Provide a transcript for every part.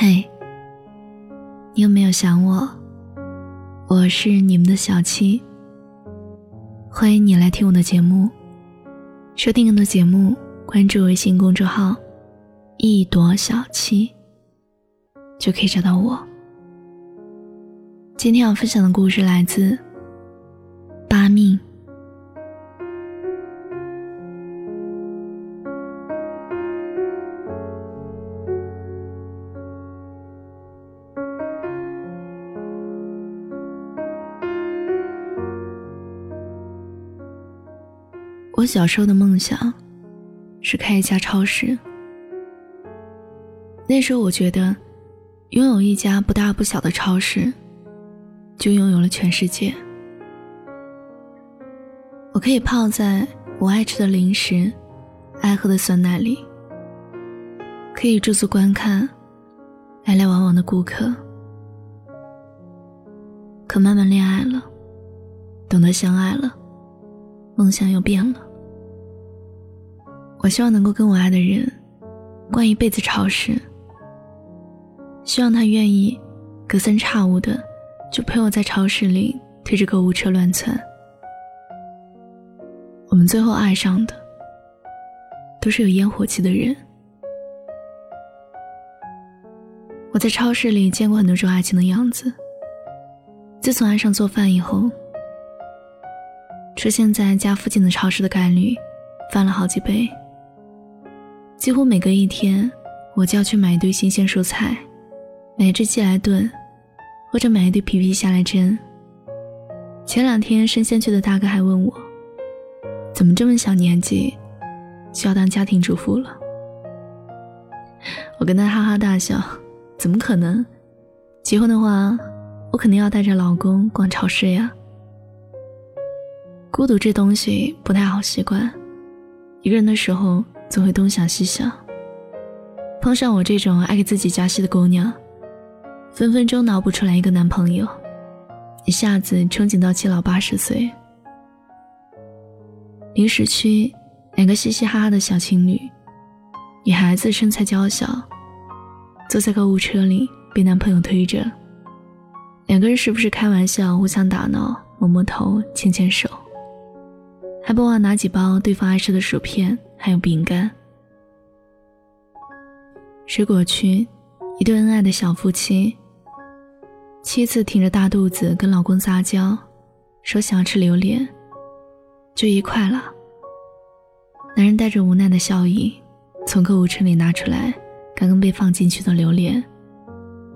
嘿，你有没有想我？我是你们的小七，欢迎你来听我的节目。收听更多节目，关注微信公众号“一朵小七”，就可以找到我。今天要分享的故事来自《八命》。我小时候的梦想是开一家超市。那时候我觉得，拥有一家不大不小的超市，就拥有了全世界。我可以泡在我爱吃的零食、爱喝的酸奶里，可以驻足观看来来往往的顾客。可慢慢恋爱了，懂得相爱了，梦想又变了。我希望能够跟我爱的人逛一辈子超市，希望他愿意隔三差五的就陪我在超市里推着购物车乱窜。我们最后爱上的都是有烟火气的人。我在超市里见过很多种爱情的样子。自从爱上做饭以后，出现在家附近的超市的概率翻了好几倍。几乎每隔一天，我就要去买一堆新鲜蔬菜，买只鸡来炖，或者买一堆皮皮虾来蒸。前两天生鲜区的大哥还问我，怎么这么小年纪就要当家庭主妇了？我跟他哈哈大笑，怎么可能？结婚的话，我肯定要带着老公逛超市呀。孤独这东西不太好习惯，一个人的时候。总会东想西想，碰上我这种爱给自己加戏的姑娘，分分钟脑补出来一个男朋友，一下子憧憬到七老八十岁。零食区，两个嘻嘻哈哈的小情侣，女孩子身材娇小，坐在购物车里被男朋友推着，两个人时不时开玩笑，互相打闹，摸摸头，牵牵手，还不忘拿几包对方爱吃的薯片。还有饼干。水果区，一对恩爱的小夫妻。妻子挺着大肚子跟老公撒娇，说想要吃榴莲，就一块了。男人带着无奈的笑意，从购物车里拿出来刚刚被放进去的榴莲，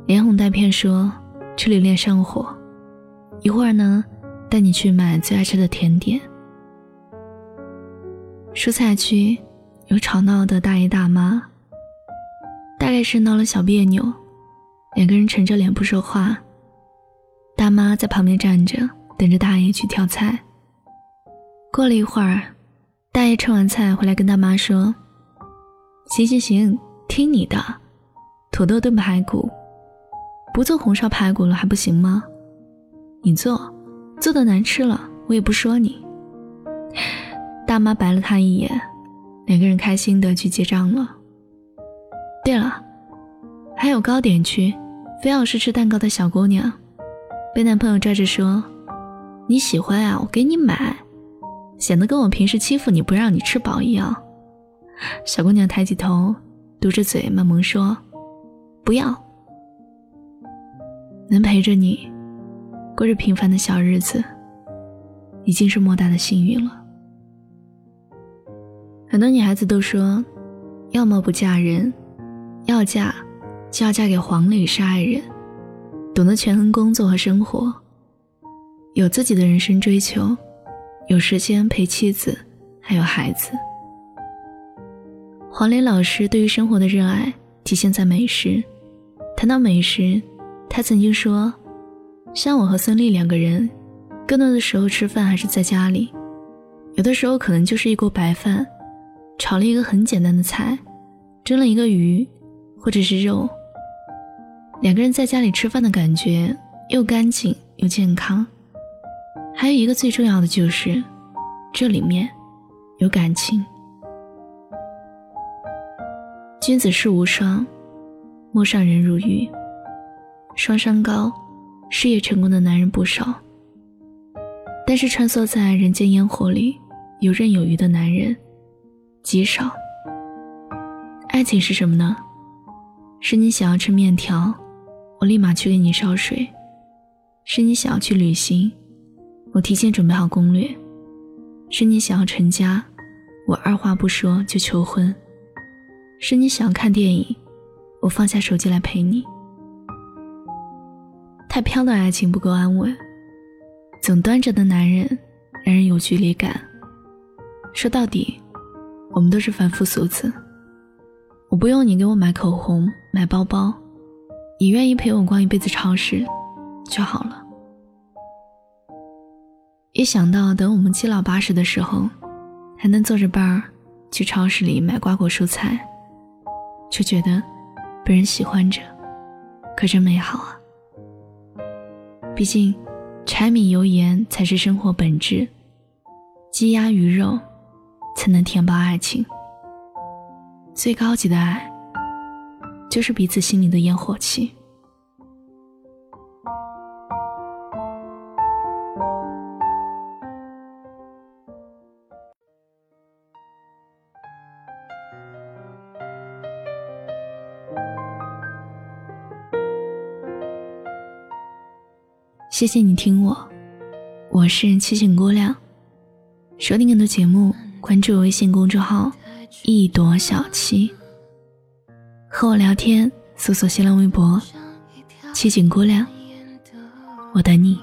连哄带骗说吃榴莲上火，一会儿呢带你去买最爱吃的甜点。蔬菜区有吵闹的大爷大妈，概是闹了小别扭，两个人沉着脸不说话。大妈在旁边站着，等着大爷去挑菜。过了一会儿，大爷吃完菜回来跟大妈说：“行行行，听你的，土豆炖排骨，不做红烧排骨了还不行吗？你做，做的难吃了我也不说你。”大妈白了他一眼，两个人开心的去结账了。对了，还有糕点区，非要是吃蛋糕的小姑娘，被男朋友拽着说：“你喜欢啊，我给你买。”显得跟我平时欺负你不让你吃饱一样。小姑娘抬起头，嘟着嘴，慢萌说：“不要。”能陪着你过着平凡的小日子，已经是莫大的幸运了。很多女孩子都说，要么不嫁人，要嫁就要嫁给黄磊是爱人，懂得权衡工作和生活，有自己的人生追求，有时间陪妻子，还有孩子。黄磊老师对于生活的热爱体现在美食。谈到美食，他曾经说，像我和孙俪两个人，更多的时候吃饭还是在家里，有的时候可能就是一锅白饭。炒了一个很简单的菜，蒸了一个鱼，或者是肉，两个人在家里吃饭的感觉又干净又健康。还有一个最重要的就是，这里面有感情。君子世无双，陌上人如玉。双商高，事业成功的男人不少。但是穿梭在人间烟火里，游刃有余的男人极少。爱情是什么呢？是你想要吃面条，我立马去给你烧水；是你想要去旅行，我提前准备好攻略；是你想要成家，我二话不说就求婚；是你想要看电影，我放下手机来陪你。太飘的爱情不够安稳。总端着的男人，让人有距离感。说到底，我们都是凡夫俗子。我不用你给我买口红、买包包，你愿意陪我逛一辈子超市就好了。一想到等我们七老八十的时候，还能坐着伴儿去超市里买瓜果蔬菜，就觉得被人喜欢着，可真美好啊！毕竟。柴米油盐才是生活本质，鸡鸭鱼肉才能填饱爱情。最高级的爱，就是彼此心里的烟火气。谢谢你听我，我是七情姑娘。收听更多节目，关注微信公众号“一朵小七”，和我聊天，搜索新浪微博“七锦姑娘”，我等你。